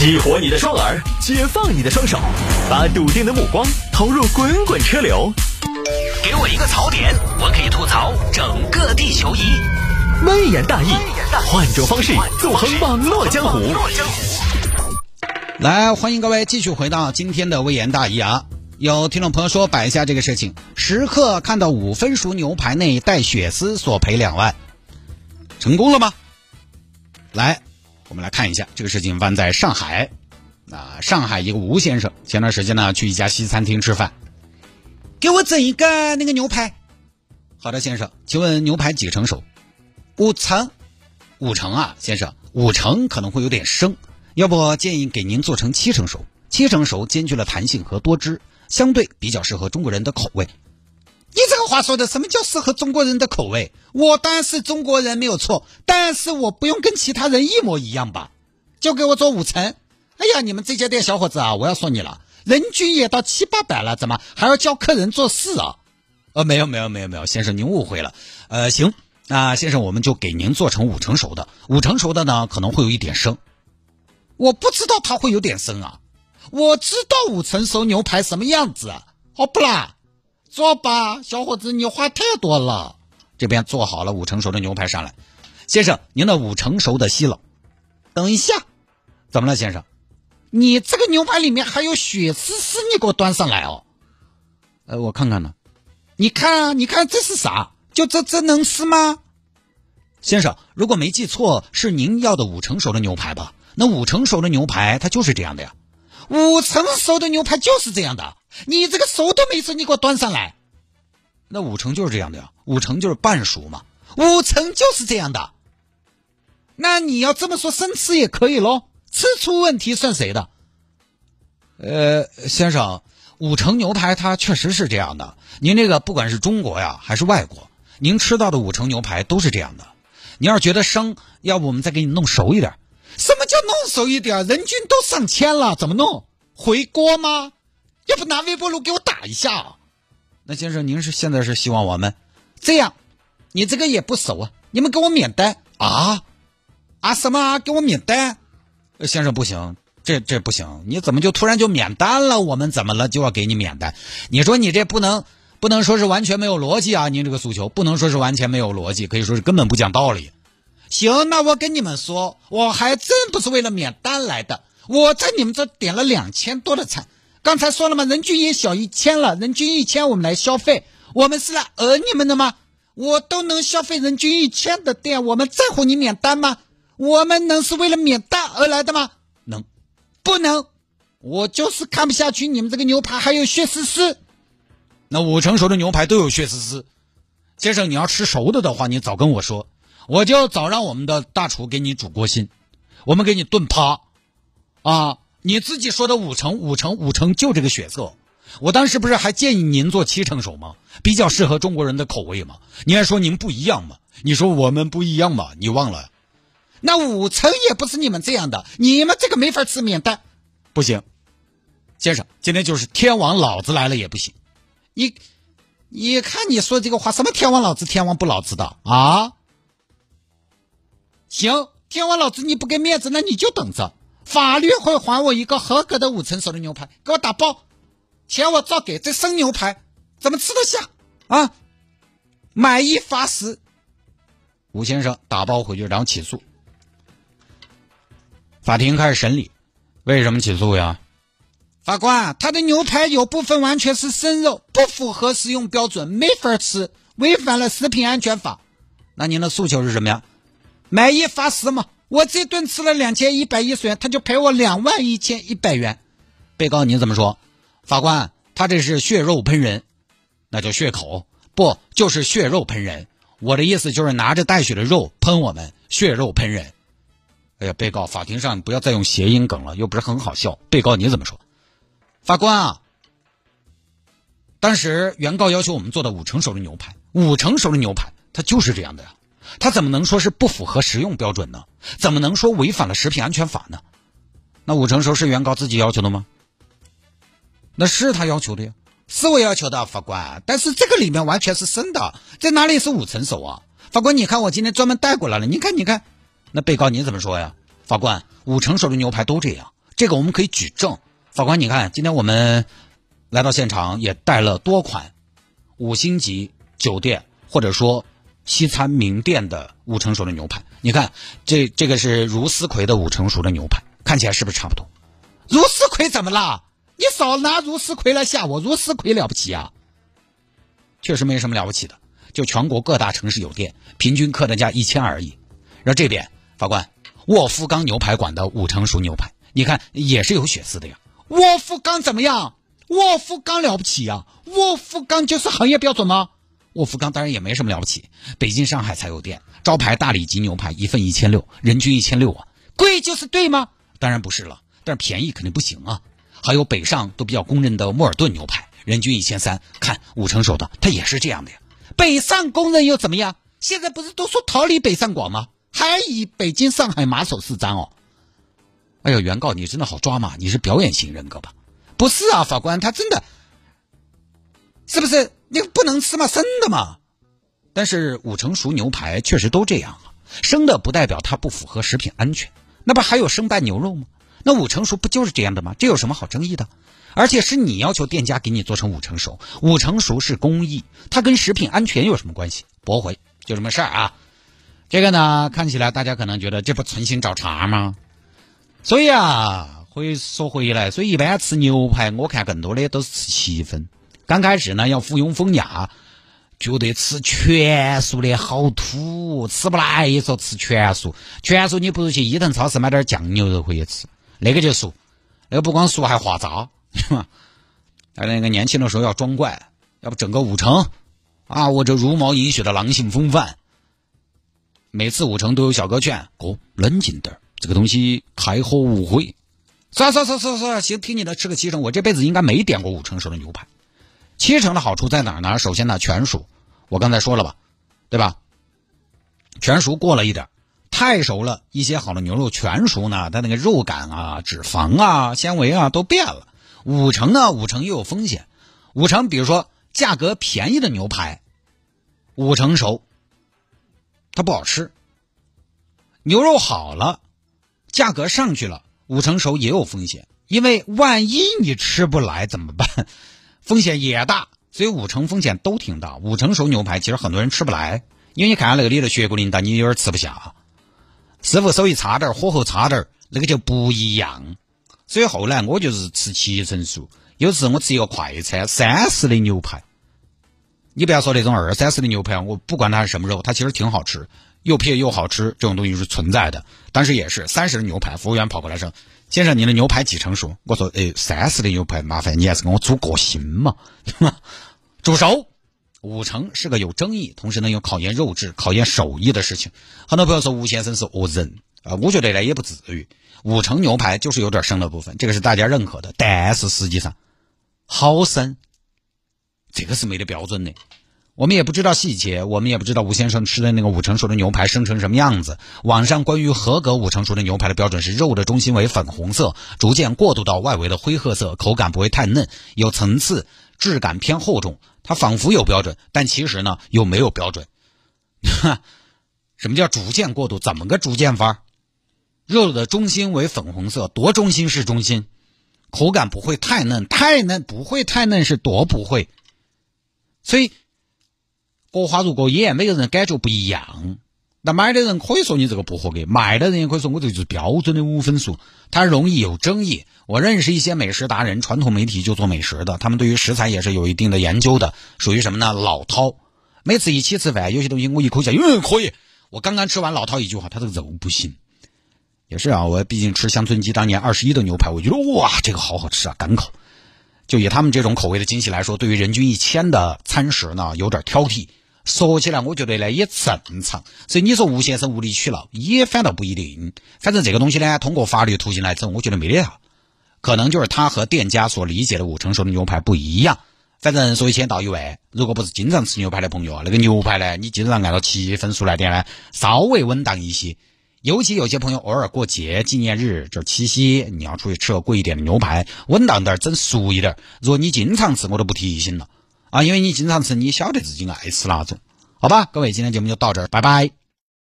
激活你的双耳，解放你的双手，把笃定的目光投入滚滚车流。给我一个槽点，我可以吐槽整个地球仪。微言大义，换种方式纵横网络江湖。来，欢迎各位继续回到今天的微言大义啊！有听众朋友说摆一下这个事情：食客看到五分熟牛排内带血丝，索赔两万，成功了吗？来，我们来看一下这个事情发生在上海。啊，上海一个吴先生前段时间呢去一家西餐厅吃饭，给我整一个那个牛排。好的，先生，请问牛排几成熟？五成。五成啊，先生，五成可能会有点生，要不建议给您做成七成熟。七成熟兼具了弹性和多汁，相对比较适合中国人的口味。你这个话说的，什么叫适合中国人的口味？我当然是中国人没有错，但是我不用跟其他人一模一样吧？就给我做五成。哎呀，你们这家店小伙子啊，我要说你了，人均也到七八百了，怎么还要教客人做事啊？呃，没有没有没有没有，先生您误会了。呃，行，那先生我们就给您做成五成熟的，五成熟的呢可能会有一点生。我不知道它会有点生啊，我知道五成熟牛排什么样子啊，好不啦？做吧，小伙子，你话太多了。这边做好了五成熟的牛排上来，先生您的五成熟的西冷。等一下，怎么了，先生？你这个牛排里面还有血丝丝，你给我端上来哦。呃，我看看呢。你看啊，你看这是啥？就这这能吃吗？先生，如果没记错，是您要的五成熟的牛排吧？那五成熟的牛排它就是这样的呀。五成熟的牛排就是这样的。你这个熟都没熟，你给我端上来。那五成就是这样的呀，五成就是半熟嘛。五成就是这样的。那你要这么说，生吃也可以喽。吃出问题算谁的？呃，先生，五成牛排它确实是这样的。您这个不管是中国呀还是外国，您吃到的五成牛排都是这样的。你要是觉得生，要不我们再给你弄熟一点。什么叫弄熟一点？人均都上千了，怎么弄？回锅吗？要不拿微波炉给我打一下？那先生，您是现在是希望我们这样？你这个也不熟啊，你们给我免单啊？啊什么啊？给我免单？先生不行，这这不行，你怎么就突然就免单了？我们怎么了就要给你免单？你说你这不能不能说是完全没有逻辑啊！您这个诉求不能说是完全没有逻辑，可以说是根本不讲道理。行，那我跟你们说，我还真不是为了免单来的。我在你们这点了两千多的菜，刚才说了吗？人均也小一千了，人均一千我们来消费，我们是来讹你们的吗？我都能消费人均一千的店，我们在乎你免单吗？我们能是为了免单而来的吗？能，不能。我就是看不下去你们这个牛排还有血丝丝。那五成熟的牛排都有血丝丝。先生，你要吃熟的的话，你早跟我说，我就早让我们的大厨给你煮锅心，我们给你炖趴。啊，你自己说的五成五成五成就这个血色。我当时不是还建议您做七成熟吗？比较适合中国人的口味嘛。你还说您不一样嘛？你说我们不一样嘛？你忘了？那五成也不是你们这样的，你们这个没法吃免单，不行，先生，今天就是天王老子来了也不行。你，你看你说这个话，什么天王老子，天王不老子的啊？行，天王老子你不给面子，那你就等着，法律会还我一个合格的五成熟的牛排，给我打包，钱我照给。这生牛排怎么吃得下啊？买一罚十。吴先生打包回去，然后起诉。法庭开始审理，为什么起诉呀？法官，他的牛排有部分完全是生肉，不符合食用标准，没法吃，违反了食品安全法。那您的诉求是什么呀？买一罚十嘛。我这顿吃了两千一百一十元，他就赔我两万一千一百元。被告你怎么说？法官，他这是血肉喷人，那叫血口，不就是血肉喷人？我的意思就是拿着带血的肉喷我们，血肉喷人。哎呀，被告，法庭上不要再用谐音梗了，又不是很好笑。被告你怎么说？法官啊，当时原告要求我们做的五成熟的牛排，五成熟的牛排它就是这样的呀，他怎么能说是不符合食用标准呢？怎么能说违反了食品安全法呢？那五成熟是原告自己要求的吗？那是他要求的呀，是我要求的，法官。但是这个里面完全是生的，在哪里是五成熟啊？法官，你看我今天专门带过来了，你看，你看。那被告你怎么说呀？法官，五成熟的牛排都这样，这个我们可以举证。法官，你看，今天我们来到现场也带了多款五星级酒店或者说西餐名店的五成熟的牛排。你看，这这个是如斯葵的五成熟的牛排，看起来是不是差不多？如斯葵怎么了？你少拿如斯葵来吓我，如斯葵了不起啊？确实没什么了不起的，就全国各大城市有店，平均客单价一千而已。然后这边法官，沃夫冈牛排馆的五成熟牛排，你看也是有血丝的呀。沃夫冈怎么样？沃夫冈了不起呀！沃夫冈就是行业标准吗？沃夫冈当然也没什么了不起，北京、上海才有店。招牌大里脊牛排一份一千六，人均一千六啊，贵就是对吗？当然不是了，但是便宜肯定不行啊。还有北上都比较公认的莫尔顿牛排，人均一千三，看五成熟的，它也是这样的呀。北上公认又怎么样？现在不是都说逃离北上广吗？还以北京、上海马首是瞻哦。哎呦，原告你真的好抓马，你是表演型人格吧？不是啊，法官他真的，是不是你不能吃嘛，生的嘛？但是五成熟牛排确实都这样啊，生的不代表它不符合食品安全，那不还有生拌牛肉吗？那五成熟不就是这样的吗？这有什么好争议的？而且是你要求店家给你做成五成熟，五成熟是工艺，它跟食品安全有什么关系？驳回，就这么事儿啊。这个呢，看起来大家可能觉得这不存心找茬吗？所以啊，回说回来，所以一般吃牛排，我看更多的都是吃七分。刚开始呢，要附庸风雅，觉得吃全素的好土，吃不来也。说吃全素，全素你不如去伊藤超市买点酱牛肉回去吃，那个就素，那个不光素还化渣，是吧？那个年轻的时候要装怪，要不整个五成啊，我这茹毛饮血的狼性风范。每次五成都有小哥劝哥冷静点。这个东西开火无悔，算算算算算，行，听你的，吃个七成。我这辈子应该没点过五成熟的牛排。七成的好处在哪儿呢？首先呢，全熟，我刚才说了吧，对吧？全熟过了一点，太熟了一些好的牛肉全熟呢，它那个肉感啊、脂肪啊、纤维啊都变了。五成呢，五成又有风险。五成，比如说价格便宜的牛排，五成熟，它不好吃。牛肉好了。价格上去了，五成熟也有风险，因为万一你吃不来怎么办？风险也大，所以五成风险都挺大。五成熟牛排其实很多人吃不来，因为你看下那个里的血骨淋蛋，你有点吃不下。师傅手艺差点，火候差点，那个就不一样。所以后来我就是吃七成熟，有时我吃一个快餐三十的牛排，你不要说那种二三十的牛排，我不管它是什么肉，它其实挺好吃。又便宜又好吃，这种东西是存在的。但是也是三十的牛排，服务员跑过来说：“先生，您的牛排几成熟？”我说：“哎，三十的牛排，麻烦你还是给我煮个心嘛。”煮熟五成是个有争议，同时呢又考验肉质、考验手艺的事情。很多朋友说吴先生是恶人啊，我觉得呢也不至于。五成牛排就是有点生的部分，这个是大家认可的。但是实际上好生，这个是没得标准的。我们也不知道细节，我们也不知道吴先生吃的那个五成熟的牛排生成什么样子。网上关于合格五成熟的牛排的标准是：肉的中心为粉红色，逐渐过渡到外围的灰褐色，口感不会太嫩，有层次，质感偏厚重。它仿佛有标准，但其实呢又没有标准。什么叫逐渐过渡？怎么个逐渐法？肉的中心为粉红色，多中心是中心，口感不会太嫩，太嫩不会太嫩是多不会，所以。各花入各眼，每个人感觉不一样。那买的人可以说你这个不合格，卖的人也可以说我这就是标准的五分熟。它容易有争议。我认识一些美食达人，传统媒体就做美食的，他们对于食材也是有一定的研究的，属于什么呢？老饕。每次一起吃饭，有些东西我一口下，嗯，可以。我刚刚吃完老饕一句话，他这个肉不行。也是啊，我毕竟吃乡村鸡当年二十一的牛排，我觉得哇，这个好好吃啊，干口。就以他们这种口味的惊喜来说，对于人均一千的餐食呢，有点挑剔。说起来，我觉得呢也正常。所以你说吴先生无理取闹，也反倒不一定。反正这个东西呢，通过法律途径来走，我觉得没得啥。可能就是他和店家所理解的五成熟的牛排不一样。反正说一千道一万，如果不是经常吃牛排的朋友啊，那个牛排呢，你经常按照七分熟来点呢，稍微稳当一些。尤其有些朋友偶尔过节、纪念日，就是七夕，你要出去吃个贵一点的牛排，稳当点儿，整熟一点。如果你经常吃，我都不提醒了。啊，因为你经常吃，你晓得自己爱吃哪种，好吧？各位，今天节目就到这儿，拜拜。